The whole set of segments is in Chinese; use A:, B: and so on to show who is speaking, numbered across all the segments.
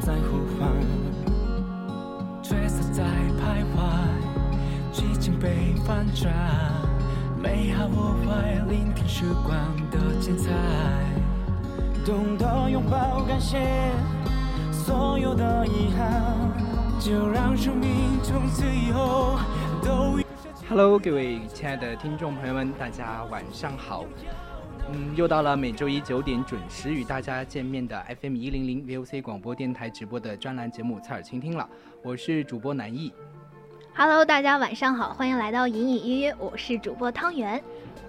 A: 在呼唤，角色在徘徊，剧情被反转，美好或坏，聆听时光的精彩，懂得拥抱感谢所有的遗憾，就让生命从此以后都。
B: Hello，各位亲爱的听众朋友们，大家晚上好。嗯，又到了每周一九点准时与大家见面的 FM 一零零 VOC 广播电台直播的专栏节目《侧耳倾听》了。我是主播南艺。
C: Hello，大家晚上好，欢迎来到隐隐约约，我是主播汤圆。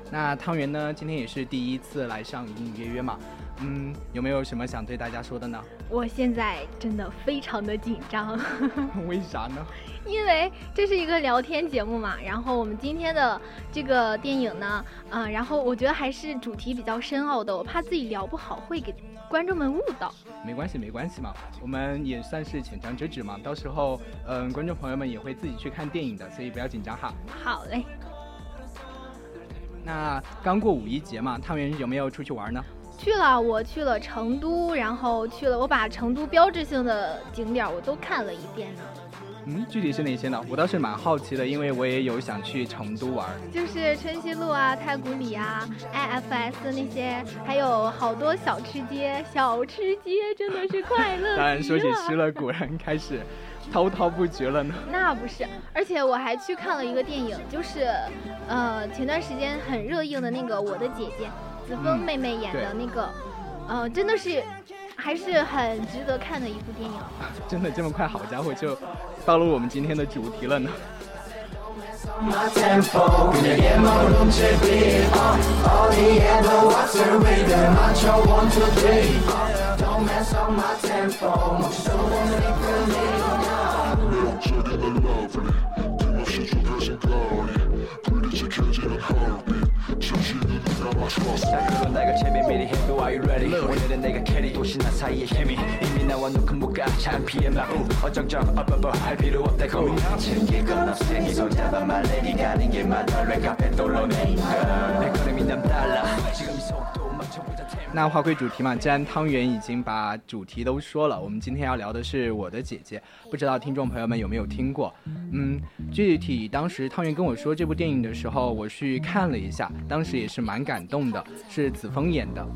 B: 那汤圆呢，今天也是第一次来上隐隐约约嘛？嗯，有没有什么想对大家说的呢？
C: 我现在真的非常的紧张。
B: 为啥呢？
C: 因为这是一个聊天节目嘛，然后我们今天的这个电影呢，嗯，然后我觉得还是主题比较深奥的，我怕自己聊不好会给观众们误导。
B: 没关系，没关系嘛，我们也算是浅尝辄止嘛，到时候嗯，观众朋友们也会自己去看电影的，所以不要紧张哈。
C: 好嘞。
B: 那刚过五一节嘛，汤圆有没有出去玩呢？
C: 去了，我去了成都，然后去了，我把成都标志性的景点我都看了一遍呢。
B: 嗯，具体是哪些呢？我倒是蛮好奇的，因为我也有想去成都玩，
C: 就是春熙路啊、太古里啊、IFS 那些，还有好多小吃街，小吃街真的是快乐。
B: 当然，说起吃了，果然开始滔滔不绝了呢。
C: 那不是，而且我还去看了一个电影，就是呃前段时间很热映的那个《我的姐姐》。子枫妹妹演的那个，呃，真的是还是很值得看的一部电影。
B: 真的这么快？好家伙，就到了我们今天的主题了呢。
A: 끊없이
D: 좁혀진 거리 불규칙해지는 허빛 잠시 눈을 감아줬어 난 그런 날과 재미 미리 해도 Are you ready? 네. 오늘은 내가 캐리 도시나 사이의 케미. 이미 나와 눈큰 못가. 창피해 마구 어정쩡 어버버 할 필요 없다고 즐길 건 없어. 이 손잡아 말레니 가는 길만 널 왜 카페 돌로네 내 걸음이 남달라. 지금 이 손
B: 那话归主题嘛，既然汤圆已经把主题都说了，我们今天要聊的是我的姐姐，不知道听众朋友们有没有听过？嗯，具体当时汤圆跟我说这部电影的时候，我去看了一下，当时也是蛮感动的，是子枫演的。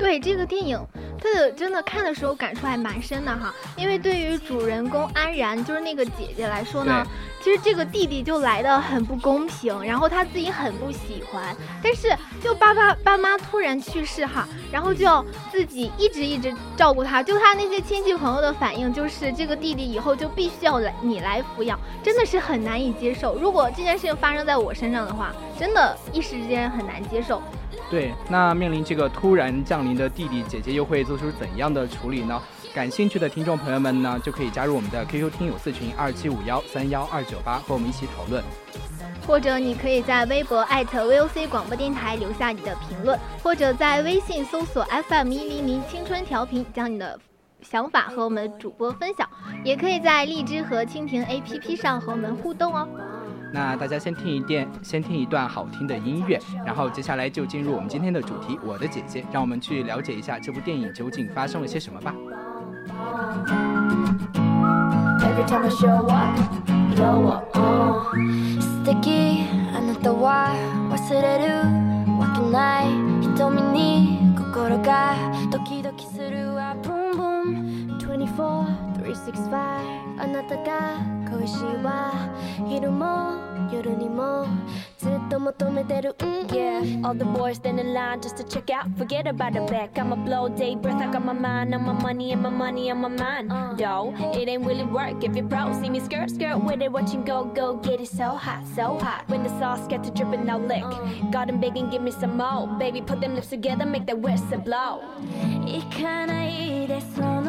C: 对这个电影，他的真的看的时候感触还蛮深的哈，因为对于主人公安然，就是那个姐姐来说呢，其实这个弟弟就来的很不公平，然后他自己很不喜欢，但是就爸爸爸妈突然去世哈，然后就要自己一直一直照顾他，就他那些亲戚朋友的反应就是这个弟弟以后就必须要来你来抚养，真的是很难以接受。如果这件事情发生在我身上的话，真的一时之间很难接受。
B: 对，那面临这个突然降临的弟弟，姐姐又会做出怎样的处理呢？感兴趣的听众朋友们呢，就可以加入我们的 QQ 听友四群二七五幺三幺二九八，和我们一起讨论。
C: 或者你可以在微博 @VOC 广播电台留下你的评论，或者在微信搜索 FM 一零零青春调频，将你的想法和我们主播分享。也可以在荔枝和蜻蜓 APP 上和我们互动哦。
B: 那大家先听一遍，先听一段好听的音乐，然后接下来就进入我们今天的主题——我的姐姐，让我们去了解一下这部电影究竟发生了些什么吧。
E: あなたが恋しいわ昼も夜にもずっと求めてる Yeah All the boys stand in line just to check out Forget about the back I'ma blow day breath I got my mind on my money and my money on my mind uh. Though it ain't really work if you're pro See me skirt skirt with it watching go go get it so hot so hot When the sauce get to dripping now lick Got them begging give me some more Baby put them lips together make that whistle blow 行かないでその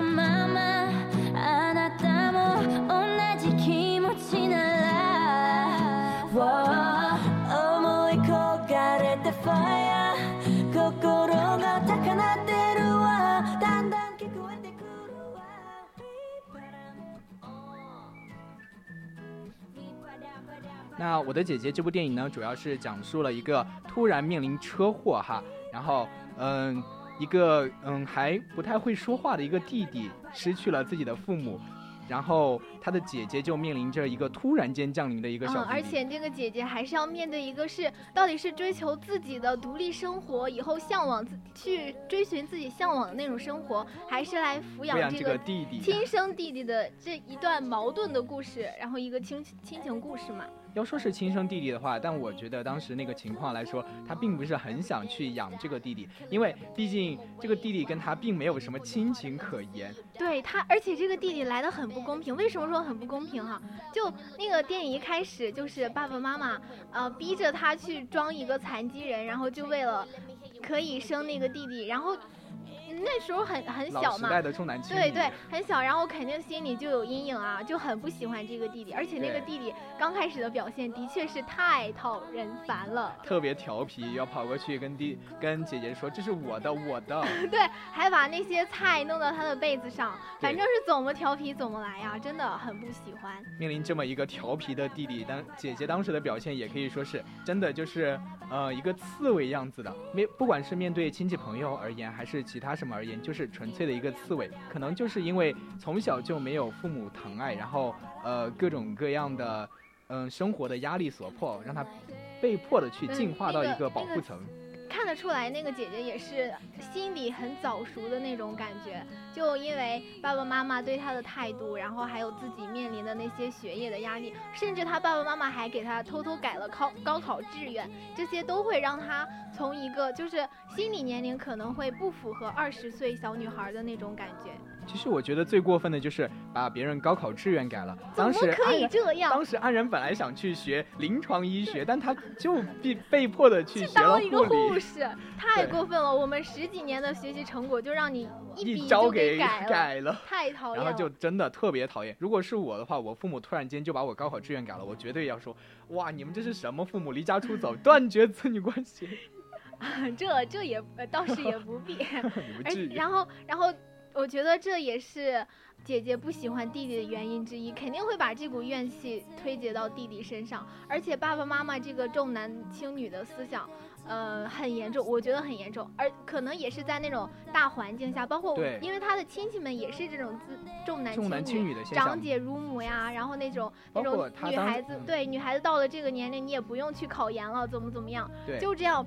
B: 那我的姐姐这部电影呢，主要是讲述了一个突然面临车祸哈，然后嗯。一个嗯还不太会说话的一个弟弟失去了自己的父母，然后他的姐姐就面临着一个突然间降临的一个小，
C: 而且这个姐姐还是要面对一个是到底是追求自己的独立生活，以后向往自去追寻自己向往的那种生活，还是来抚养
B: 这
C: 个
B: 弟弟
C: 亲生弟弟的这一段矛盾的故事，然后一个亲亲情故事嘛。
B: 要说是亲生弟弟的话，但我觉得当时那个情况来说，他并不是很想去养这个弟弟，因为毕竟这个弟弟跟他并没有什么亲情可言。
C: 对他，而且这个弟弟来的很不公平。为什么说很不公平哈？就那个电影一开始就是爸爸妈妈呃逼着他去装一个残疾人，然后就为了可以生那个弟弟，然后。那时候很很小嘛，对对，很小，然后肯定心里就有阴影啊，就很不喜欢这个弟弟，而且那个弟弟刚开始的表现的确是太讨人烦了，
B: 特别调皮，要跑过去跟弟跟姐姐说这是我的我的，
C: 对，还把那些菜弄到他的被子上，反正是怎么调皮怎么来呀，真的很不喜欢。
B: 面临这么一个调皮的弟弟，当姐姐当时的表现也可以说是真的就是呃一个刺猬样子的，面不管是面对亲戚朋友而言，还是其他。什么而言，就是纯粹的一个刺猬，可能就是因为从小就没有父母疼爱，然后呃各种各样的嗯生活的压力所迫，让它被迫的去进化到一个保护层。
C: 看得出来，那个姐姐也是心里很早熟的那种感觉。就因为爸爸妈妈对她的态度，然后还有自己面临的那些学业的压力，甚至她爸爸妈妈还给她偷偷改了考高考志愿，这些都会让她从一个就是心理年龄可能会不符合二十岁小女孩的那种感觉。
B: 其实我觉得最过分的就是把别人高考志愿改了。当时
C: 可以这样？
B: 当时安然本来想去学临床医学，但他就被被迫的去学了
C: 护士，太过分了！我们十几年的学习成果就让你
B: 一
C: 笔就
B: 给
C: 改
B: 了，
C: 太讨厌。
B: 然后就真的特别讨厌。如果是我的话，我父母突然间就把我高考志愿改了，我绝对要说：哇，你们这是什么父母？离家出走，断绝子女关系。
C: 这这也倒是也不必。
B: 而
C: 然后然后。我觉得这也是姐姐不喜欢弟弟的原因之一，肯定会把这股怨气推结到弟弟身上。而且爸爸妈妈这个重男轻女的思想，呃，很严重，我觉得很严重。而可能也是在那种大环境下，包括因为他的亲戚们也是这种自重
B: 男
C: 轻
B: 女的
C: 长姐如母呀，然后那种那种女孩子，对女孩子到了这个年龄，你也不用去考研了，怎么怎么样，就这样。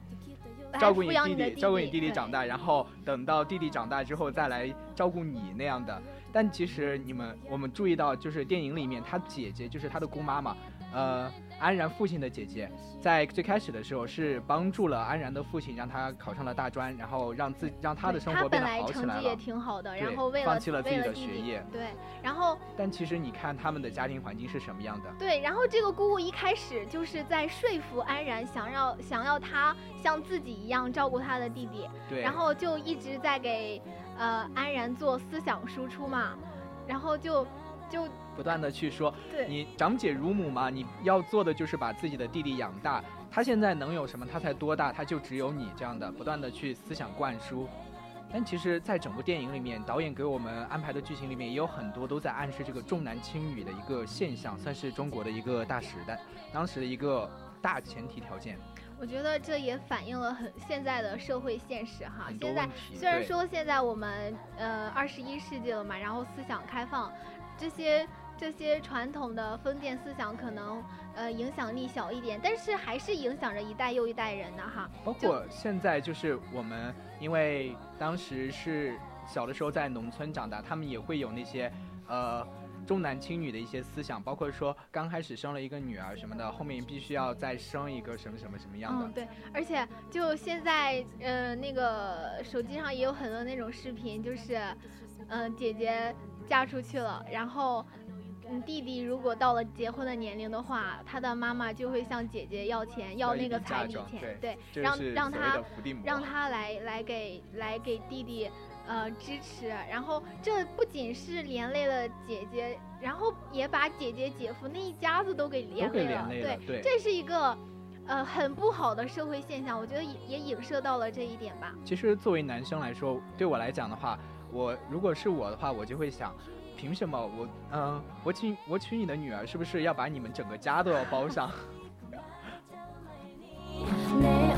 B: 照顾你弟
C: 弟，
B: 照顾你弟弟长大，然后等到弟弟长大之后再来照顾你那样的。但其实你们，我们注意到，就是电影里面他姐姐，就是他的姑妈嘛，呃，安然父亲的姐姐，在最开始的时候是帮助了安然的父亲，让他考上了大专，然后让自让他的生活变得好起来了。
C: 成绩也挺好的，然后为了
B: 放弃了自己的学业。
C: 对，然后
B: 但其实你看他们的家庭环境是什么样的？
C: 对，然后这个姑姑一开始就是在说服安然，想要想要他像自己一样照顾他的弟弟，
B: 对，
C: 然后就一直在给。呃，安然做思想输出嘛，然后就就
B: 不断的去说，
C: 对
B: 你长姐如母嘛，你要做的就是把自己的弟弟养大，他现在能有什么？他才多大？他就只有你这样的，不断的去思想灌输。但其实，在整部电影里面，导演给我们安排的剧情里面，也有很多都在暗示这个重男轻女的一个现象，算是中国的一个大时代，当时的一个大前提条件。
C: 我觉得这也反映了很现在的社会现实哈。现在虽然说现在我们呃二十一世纪了嘛，然后思想开放，这些这些传统的封建思想可能呃影响力小一点，但是还是影响着一代又一代人的哈。
B: 包括现在就是我们，因为当时是小的时候在农村长大，他们也会有那些呃重男轻女的一些思想，包括说刚开始生了一个女儿什么的，后面必须要再生一个什么什么什么样的。
C: 嗯，对，而且就现在，呃，那个手机上也有很多那种视频，就是，嗯、姐姐嫁出去了，然后，嗯，弟弟如果到了结婚的年龄的话，他的妈妈就会向姐姐要钱，要那个彩礼钱，
B: 对
C: 对，让让他让他来来给来给弟弟。呃，支持，然后这不仅是连累了姐姐，然后也把姐姐、姐夫那一家子都给连累了。
B: 连累了对
C: 这是一个呃很不好的社会现象，我觉得也也影射到了这一点吧。
B: 其实作为男生来说，对我来讲的话，我如果是我的话，我就会想，凭什么我嗯、我娶我娶你的女儿，是不是要把你们整个家都要包上？
E: ねえ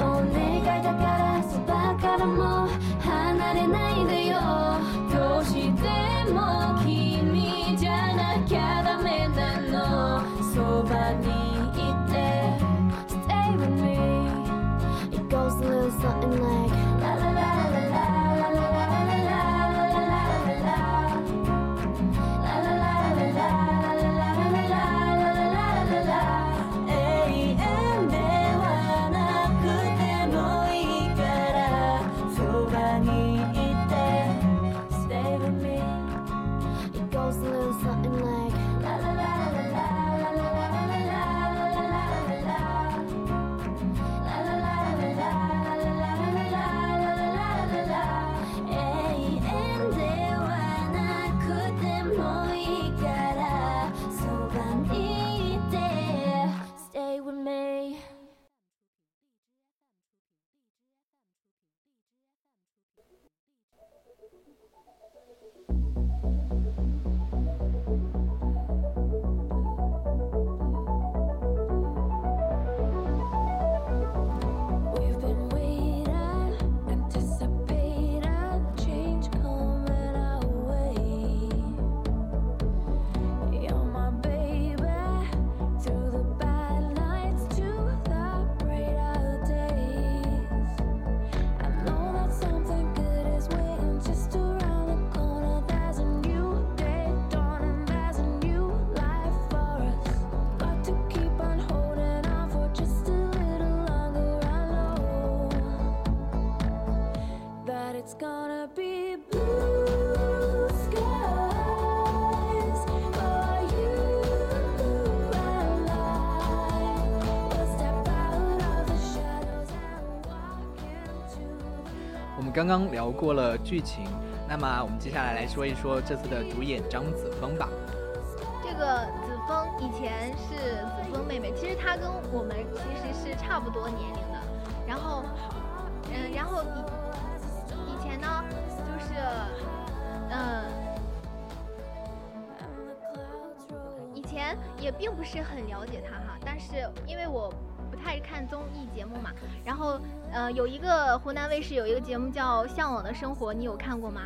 B: 刚刚聊过了剧情，那么我们接下来来说一说这次的主演张子枫吧。
C: 这个子枫以前是子枫妹妹，其实她跟我们其实是差不多年龄的。然后，嗯，然后以以前呢，就是，嗯，以前也并不是很了解她哈，但是因为我不太看综艺节目嘛，然后，呃，有一个湖南卫视有一个节目叫《向往的生活》，你有看过吗？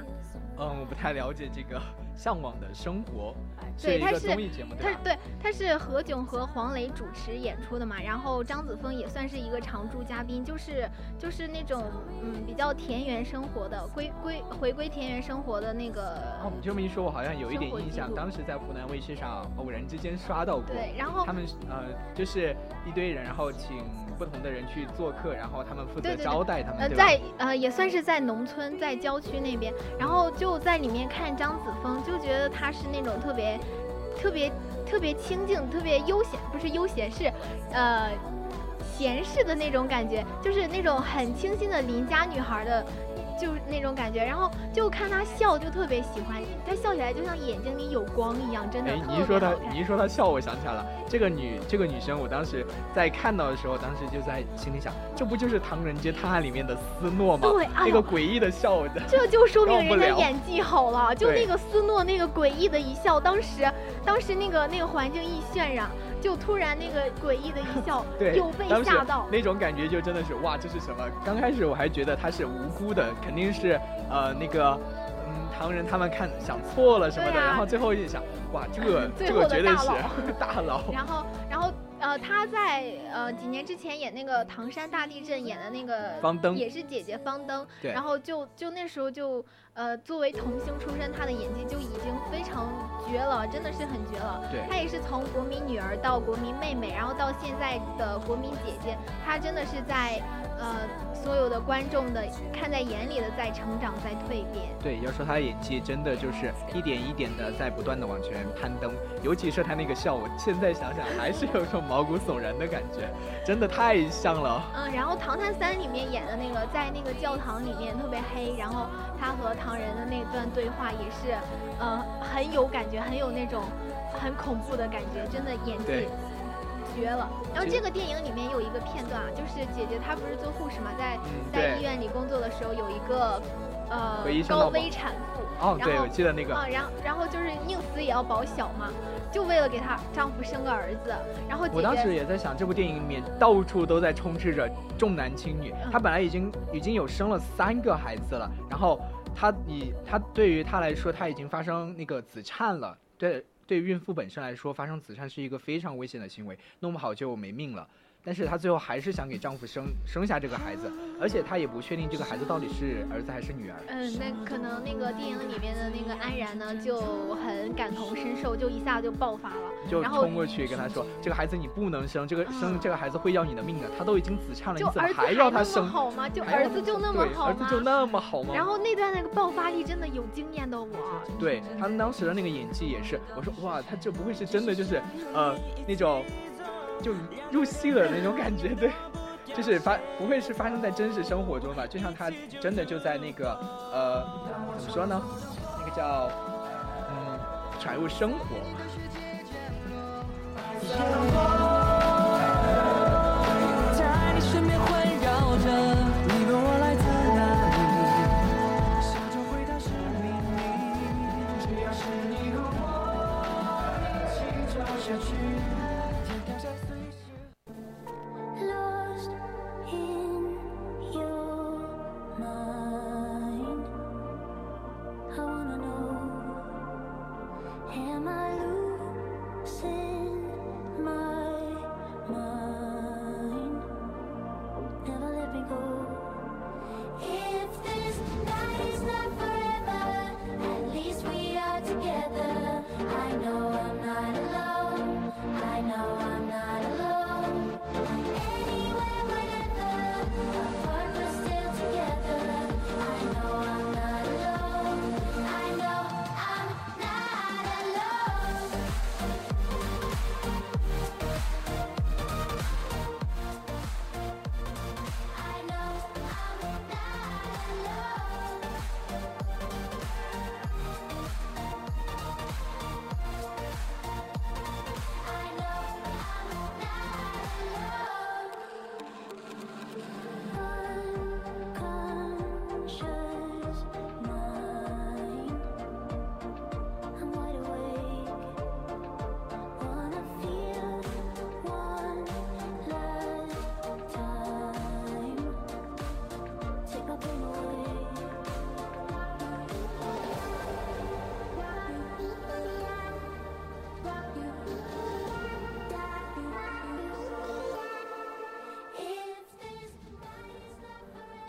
B: 嗯，我不太了解这个《向往的生活》，
C: 对，它是
B: 一个综艺节目对吧？
C: 它是对，它是何炅和黄磊主持演出的嘛，然后张子枫也算是一个常驻嘉宾，就是就是那种嗯比较田园生活的，归归回归田园生活的那个。
B: 哦，你这么一说，我好像有一点印象，当时在湖南卫视上偶然之间刷到过。
C: 对，然后
B: 他们呃就是一堆人，然后请不同的人去做客，然后他们负责招待他们，
C: 呃？在呃也算是在农村，在郊区那边，然后就在里面看张子枫，就就觉得她是那种特别特别特别清静、特别悠闲，不是悠闲，是呃闲适的那种感觉，就是那种很清新的邻家女孩的，就是那种感觉，然后就看他笑就特别喜欢，他笑起来就像眼睛里有光一样，真的。
B: 哎，你一说他，你一说他笑，我想起来了，这个女这个女生，我当时在看到的时候，当时就在心里想，这不就是《唐人街探案》里面的斯诺吗？
C: 对，
B: 那个诡异的笑的，
C: 这就说明人家演技好了，就那个斯诺那个诡异的一笑，当时当时那个那个环境一渲染。就突然那个诡异的一笑，
B: 对，
C: 有被吓到，
B: 那种感觉就真的是哇，这是什么？刚开始我还觉得他是无辜的，肯定是呃那个嗯唐人他们看想错了什么的，然后最后一想，哇，这个 这个绝对是大佬。
C: 然后然后呃她在呃几年之前演那个唐山大地震演的那个
B: 方登，
C: 也是姐姐方登，
B: 对，
C: 然后就就那时候就。呃，作为童星出身，她的演技就已经非常绝了，真的是很绝了。
B: 对，
C: 她也是从国民女儿到国民妹妹，然后到现在的国民姐姐，她真的是在呃所有的观众的看在眼里的在成长，在蜕变。
B: 对，要说他的演技，真的就是一点一点的在不断的往前攀登，尤其是他那个笑，我现在想想还是有种毛骨悚然的感觉，真的太像了。
C: 嗯，然后《唐探三》里面演的那个，在那个教堂里面特别黑，然后他和。唐人的那段对话也是，呃，很有感觉，很有那种很恐怖的感觉，真的演技绝了。然后这个电影里面有一个片段啊，就是姐姐她不是做护士嘛，在在医院里工作的时候，有一个呃高危产妇。
B: 哦，对，我记得那个。
C: 啊，然后然后就是宁死也要保小嘛，就为了给她丈夫生个儿子。然后
B: 我当时也在想，这部电影里面到处都在充斥着重男轻女。她本来已经已经有生了三个孩子了，然后。她以她对于她来说，她已经发生那个子颤了。对，对孕妇本身来说，发生子善是一个非常危险的行为，弄不好就没命了。但是她最后还是想给丈夫生生下这个孩子，而且她也不确定这个孩子到底是儿子还是女儿。
C: 嗯，那可能那个电影里面的那个安然呢就很感同身受，就一下就爆发了，
B: 就冲过去跟他说：“这个孩子你不能生，这个生这个孩子会要你的命的。他都已经子痉了，你怎么还要他生？
C: 好吗？就儿子就那么好
B: 吗？儿子就那么好吗？
C: 然后那段那个爆发力真的有惊艳到我。
B: 对他当时的那个演技也是，我说哇，他这不会是真的就是呃那种。就入戏了那种感觉，对，就是发不会是发生在真实生活中吧，就像他真的就在那个呃怎么说呢，那个叫嗯传入生活。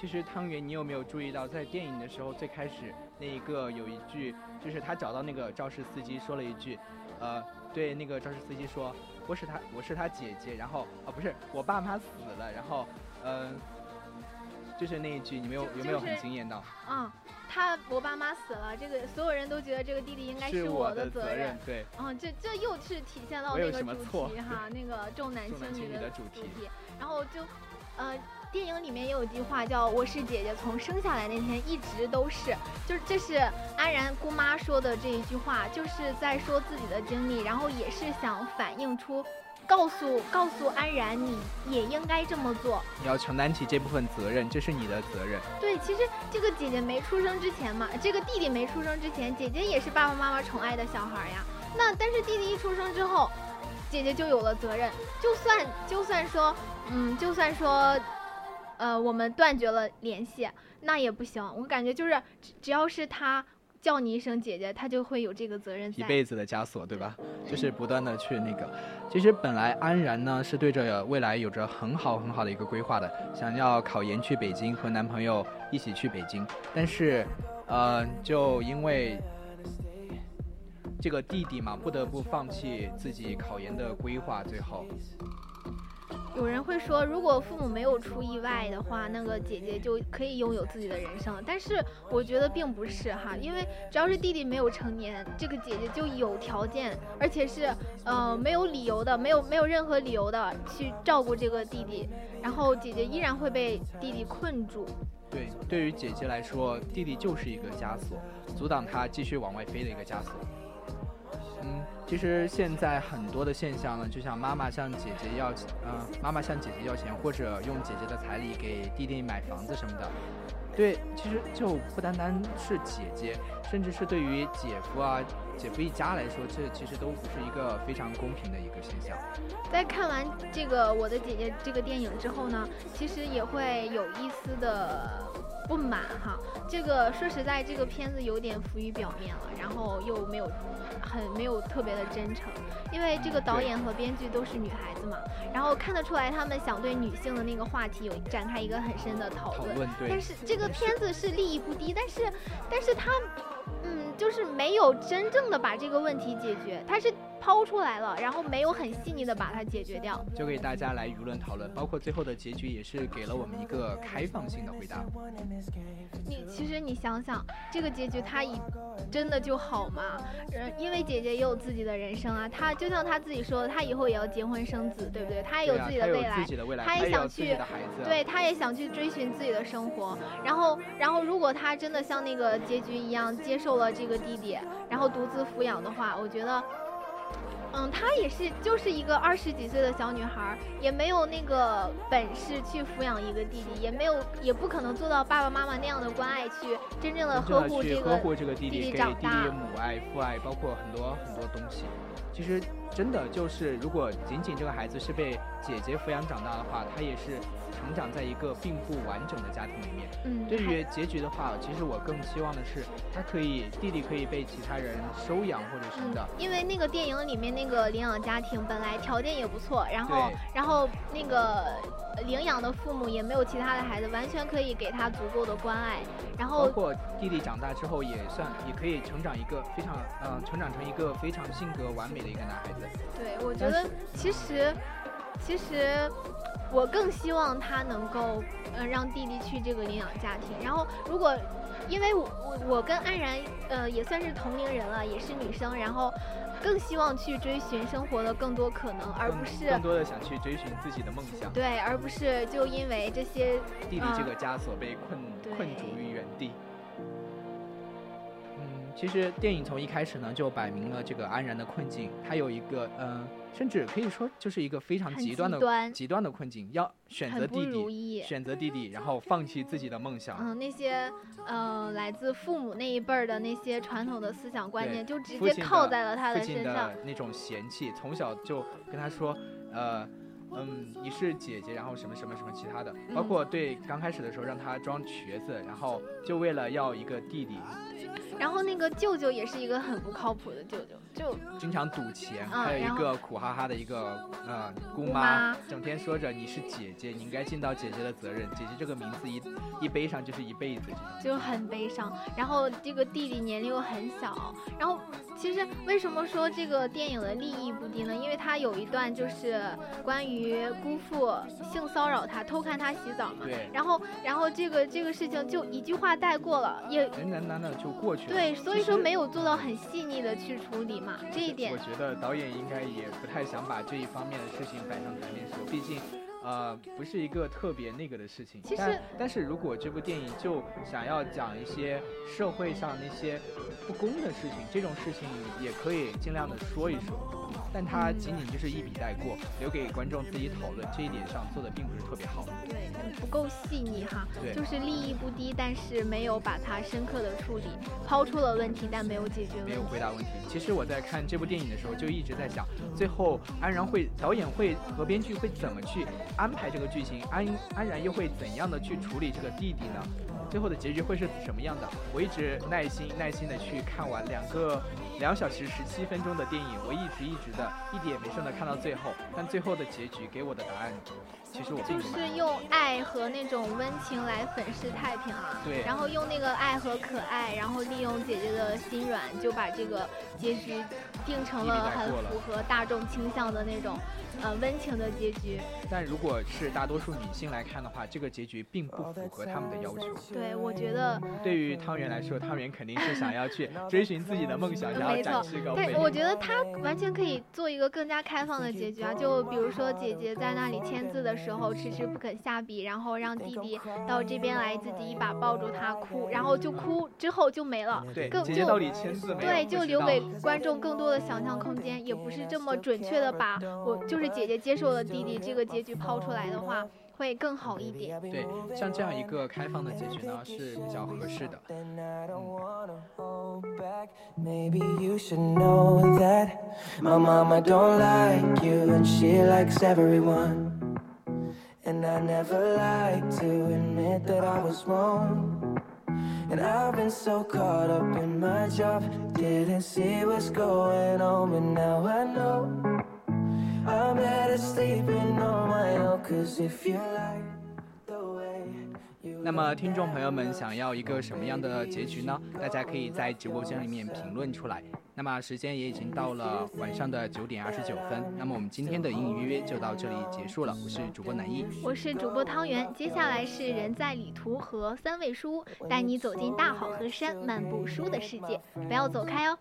B: 其实汤圆，你有没有注意到，在电影的时候最开始那一个有一句，就是他找到那个肇事司机说了一句，呃，对那个肇事司机说，我是他，我是他姐姐，然后啊不是我爸妈死了，然后嗯，就是那一句，你没有有没有很惊艳到？
C: 嗯，他我爸妈死了，这个所有人都觉得这个弟弟应该是我
B: 的
C: 责
B: 任，对，
C: 嗯，这这又是体现到那个主题哈，那个重男轻女的主题，然后就。呃，电影里面也有一句话叫“我是姐姐，从生下来那天一直都是”，就是这是安然姑妈说的这一句话，就是在说自己的经历，然后也是想反映出。告诉告诉安然，你也应该这么做。
B: 你要承担起这部分责任，这是你的责任。
C: 对，其实这个姐姐没出生之前嘛，这个弟弟没出生之前，姐姐也是爸爸妈妈宠爱的小孩呀。那但是弟弟一出生之后，姐姐就有了责任。就算就算说，嗯，就算说，呃，我们断绝了联系，那也不行。我感觉就是只只要是他。叫你一声姐姐，他就会有这个责任，
B: 一辈子的枷锁，对吧？就是不断的去那个。其实本来安然呢是对着未来有着很好很好的一个规划的，想要考研去北京和男朋友一起去北京，但是，呃，就因为这个弟弟嘛，不得不放弃自己考研的规划，最后。
C: 有人会说，如果父母没有出意外的话，那个姐姐就可以拥有自己的人生。但是我觉得并不是哈，因为只要是弟弟没有成年，这个姐姐就有条件，而且是呃没有理由的，没有没有任何理由的去照顾这个弟弟，然后姐姐依然会被弟弟困住。
B: 对，对于姐姐来说，弟弟就是一个枷锁，阻挡她继续往外飞的一个枷锁。嗯，其实现在很多的现象呢，就像妈妈向姐姐要，嗯，妈妈向姐姐要钱，或者用姐姐的彩礼给弟弟买房子什么的。对，其实就不单单是姐姐，甚至是对于姐夫啊、姐夫一家来说，这其实都不是一个非常公平的一个现象。
C: 在看完这个《我的姐姐》这个电影之后呢，其实也会有一丝的。不满哈，这个说实在，这个片子有点浮于表面了，然后又没有很没有特别的真诚，因为这个导演和编剧都是女孩子嘛，然后看得出来他们想对女性的那个话题有展开一个很深的讨论，但是这个片子是利益不低，但是但是他嗯就是没有真正的把这个问题解决，他是。抛出来了，然后没有很细腻的把它解决掉，
B: 就给大家来舆论讨论，包括最后的结局也是给了我们一个开放性的回答。
C: 你其实你想想，这个结局他以真的就好吗？嗯，因为姐姐也有自己的人生啊，她就像她自己说的，她以后也要结婚生子，对不对？她也有自己的未来，她也想去，对，她也想去追寻自己的生活。然后，然后如果她真的像那个结局一样接受了这个弟弟，然后独自抚养的话，我觉得。嗯，她也是，就是一个二十几岁的小女孩，也没有那个本事去抚养一个弟弟，也没有，也不可能做到爸爸妈妈那样的关爱，去真正的呵护
B: 这个弟
C: 弟
B: 长大。弟弟母爱、父爱，包括很多很多东西。其实真的就是，如果仅仅这个孩子是被姐姐抚养长大的话，他也是。成长在一个并不完整的家庭里面。
C: 嗯，
B: 对于结局的话，其实我更希望的是，他可以弟弟可以被其他人收养或者什么的。
C: 因为那个电影里面那个领养家庭本来条件也不错，然后然后那个领养的父母也没有其他的孩子，完全可以给他足够的关爱。然后
B: 包括弟弟长大之后也算也可以成长一个非常嗯成长成一个非常性格完美的一个男孩子。
C: 对，我觉得其实其实。我更希望他能够，呃，让弟弟去这个领养家庭。然后，如果，因为我我跟安然，呃，也算是同龄人了，也是女生，然后更希望去追寻生活的更多可能，而不是
B: 更多的想去追寻自己的梦想。
C: 对，而不是就因为这些
B: 弟弟这个枷锁被困困住于原地。嗯，其实电影从一开始呢就摆明了这个安然的困境，他有一个嗯。甚至可以说，就是一个非常极端的极端的困境，要选择弟弟，选择弟弟，然后放弃自己的梦想。
C: 嗯，那些呃来自父母那一辈儿的那些传统的思想观念，就直接靠在了他
B: 的
C: 身上。
B: 那种嫌弃，从小就跟他说，呃。嗯，你是姐姐，然后什么什么什么其他的，包括对刚开始的时候让他装瘸子，然后就为了要一个弟弟。
C: 然后那个舅舅也是一个很不靠谱的舅舅，就
B: 经常赌钱，还有一个苦哈哈的一个呃姑妈，整天说着你是姐姐，你应该尽到姐姐的责任。姐姐这个名字一一背上就是一辈子，
C: 就很悲伤。然后这个弟弟年龄又很小，然后其实为什么说这个电影的利益不低呢？因为它有一段就是关于。姑父性骚扰他，偷看他洗澡嘛？
B: 对。
C: 然后，然后这个这个事情就一句话带过了，也
B: 简简单单的就过去了。
C: 对，所以说没有做到很细腻的去处理嘛，这一点。
B: 我觉得导演应该也不太想把这一方面的事情摆上台面说，毕竟，呃，不是一个特别那个的事情。
C: 其实
B: 但但是如果这部电影就想要讲一些社会上那些不公的事情，这种事情也可以尽量的说一说。但它仅仅就是一笔带过，留给观众自己讨论，这一点上做的并不是特别好。
C: 对，不够细腻哈，
B: 对
C: 就是利益不低，但是没有把它深刻的处理，抛出了问题，但没有解决问
B: 没有。回答问题。其实我在看这部电影的时候，就一直在想，最后安然会导演会和编剧会怎么去安排这个剧情，安安然又会怎样的去处理这个弟弟呢？最后的结局会是什么样的？我一直耐心耐心的去看完两个两小时十七分钟的电影，我一直一直的一点没剩的看到最后，但最后的结局给我的答案，其实我并
C: 就。是用爱和那种温情来粉饰太平啊，
B: 对
C: 然后用那个爱和可爱，然后利用姐姐的心软，就把这个结局定成了很符合大众倾向的那种，呃温情的结局。
B: 但如果是大多数女性来看的话，这个结局并不符合他们的要求。
C: 对，我觉得
B: 对于汤圆来说，汤圆肯定是想要去 追寻自己的梦想，想要
C: 没错
B: 展示高飞。
C: 但我觉得他完全可以做一个更加开放的结局啊，就比如说姐姐在那里签字的时候迟迟不肯下笔，然后让弟弟到这边来，自己一把抱住他哭，然后就哭之后就没了，
B: 对
C: 更就
B: 姐姐到底签字没有？
C: 对，就留给观众更多的想象空间，也不是这么准确的把我就是姐姐接受了弟弟这个结局抛出来的话，会更好一点。
B: 对，像这样一个开放的结局呢是比较合适的。
A: then I'm better sleeping on my own, cause if you like the way you
B: 那么，听众朋友们想要一个什么样的结局呢？大家可以在直播间里面评论出来。那么时间也已经到了晚上的九点二十九分，那么我们今天的隐隐约约就到这里结束了。我是主播南艺，
C: 我是主播汤圆，接下来是人在旅途和三味书屋，带你走进大好河山，漫步书的世界，不要走开哦。